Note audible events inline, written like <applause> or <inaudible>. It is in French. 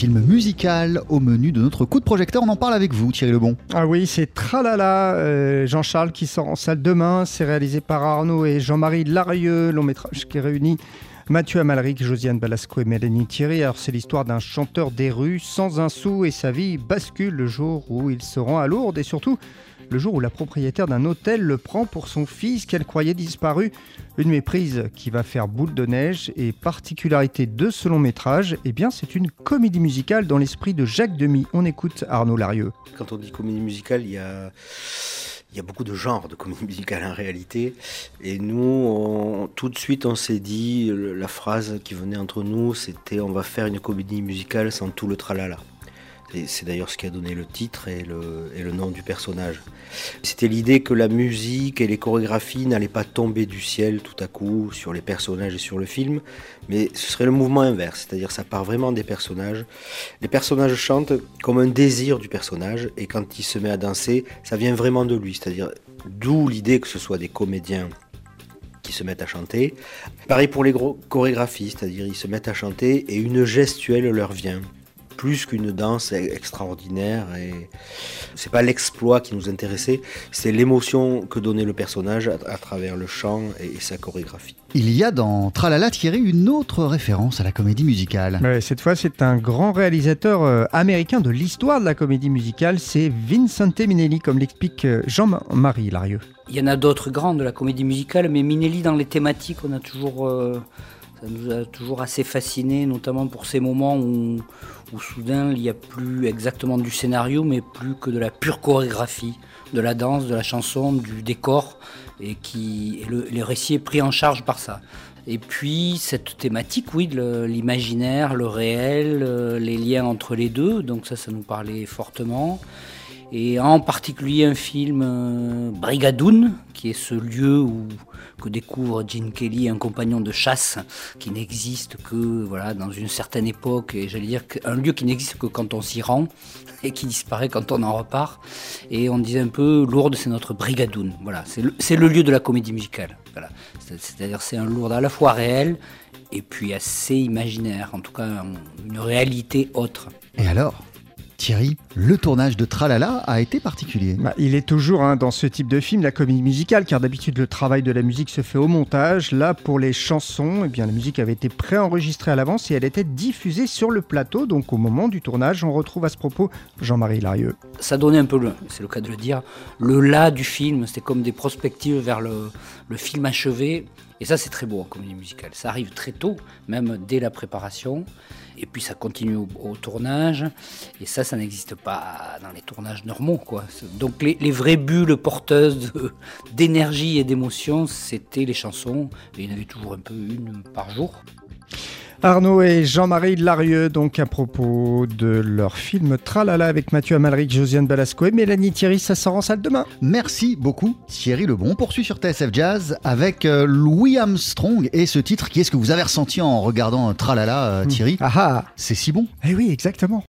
film musical au menu de notre coup de projecteur. On en parle avec vous, Thierry Lebon. Ah oui, c'est Tralala, euh, Jean-Charles qui sort en salle demain. C'est réalisé par Arnaud et Jean-Marie Larieux, long métrage qui réunit Mathieu Amalric, Josiane Balasco et Mélanie Thierry. Alors, c'est l'histoire d'un chanteur des rues sans un sou et sa vie bascule le jour où il se rend à Lourdes et surtout le jour où la propriétaire d'un hôtel le prend pour son fils qu'elle croyait disparu. Une méprise qui va faire boule de neige et particularité de ce long métrage, eh bien c'est une comédie musicale dans l'esprit de Jacques Demy. On écoute Arnaud Larieux. Quand on dit comédie musicale, il y a il y a beaucoup de genres de comédie musicale en réalité. Et nous, tout de suite, on s'est dit, la phrase qui venait entre nous, c'était on va faire une comédie musicale sans tout le tralala. C'est d'ailleurs ce qui a donné le titre et le, nom du personnage. C'était l'idée que la musique et les chorégraphies n'allaient pas tomber du ciel tout à coup sur les personnages et sur le film, mais ce serait le mouvement inverse, c'est-à-dire ça part vraiment des personnages. Les personnages chantent comme un désir du personnage, et quand il se met à danser, ça vient vraiment de lui, c'est-à-dire d'où l'idée que ce soit des comédiens qui se mettent à chanter. Pareil pour les chorégraphies, c'est-à-dire ils se mettent à chanter et une gestuelle leur vient plus qu'une danse extraordinaire. Et c'est pas l'exploit qui nous intéressait, c'est l'émotion que donnait le personnage à, travers le chant et, sa chorégraphie. Il y a dans Tralala Thierry une autre référence à la comédie musicale. cette fois, c'est un grand réalisateur euh, américain de l'histoire de la comédie musicale, c'est Vincente Minelli, comme l'explique euh, Jean-Marie Larieux. Il y en a d'autres grands de la comédie musicale, mais Minelli, dans les thématiques, on a toujours. Euh, ça nous a toujours assez fasciné, notamment pour ces moments où, soudain il n'y a plus exactement du scénario, mais plus que de la pure chorégraphie, de la danse, de la chanson, du décor, et qui le, récit est pris en charge par ça. Et puis cette thématique, oui, l'imaginaire, le réel, euh, les liens entre les deux, donc ça, ça nous parlait fortement et en particulier un film euh, Brigadoun, qui est ce lieu que découvre Gene Kelly, un compagnon de chasse qui n'existe que voilà dans une certaine époque, et j'allais dire un lieu qui n'existe que quand on s'y rend <laughs> et qui disparaît quand on en repart. Et on disait un peu Lourdes, c'est notre Brigadoun. Voilà, c'est le, le, lieu de la comédie musicale. Voilà. C'est-à-dire c'est un Lourdes à la fois réel et puis assez imaginaire, en tout cas une réalité autre. Et alors? Thierry, le tournage de Tralala a été particulier. Bah, il est toujours hein, dans ce type de film la comédie musicale, car d'habitude le travail de la musique se fait au montage. Là, pour les chansons, eh bien, la musique avait été préenregistrée à l'avance et elle était diffusée sur le plateau. Donc au moment du tournage, on retrouve à ce propos Jean-Marie Larieux. Ça donnait un peu, le, c'est le cas de le dire, le là du film. C'était comme des prospectives vers le, le film achevé. Et ça, c'est très beau en comédie musicale. Ça arrive très tôt, même dès la préparation. Et puis ça continue au, tournage. Et ça, ça n'existe pas dans les tournages normaux. Quoi. Donc les, les vraies bulles porteuses d'énergie et d'émotion, c'était les chansons. Et il y en avait toujours un peu une par jour. Arnaud et Jean-Marie Larieux, donc à propos de leur film Tralala avec Mathieu Amalric, Josiane Balasco et Mélanie Thierry, ça sort en salle demain. Merci beaucoup Thierry Lebon. On poursuit sur TSF Jazz avec euh, Louis Armstrong et ce titre. Qui est-ce que vous avez ressenti en regardant Tralala, euh, Thierry Ah ah C'est si bon. Eh oui, exactement.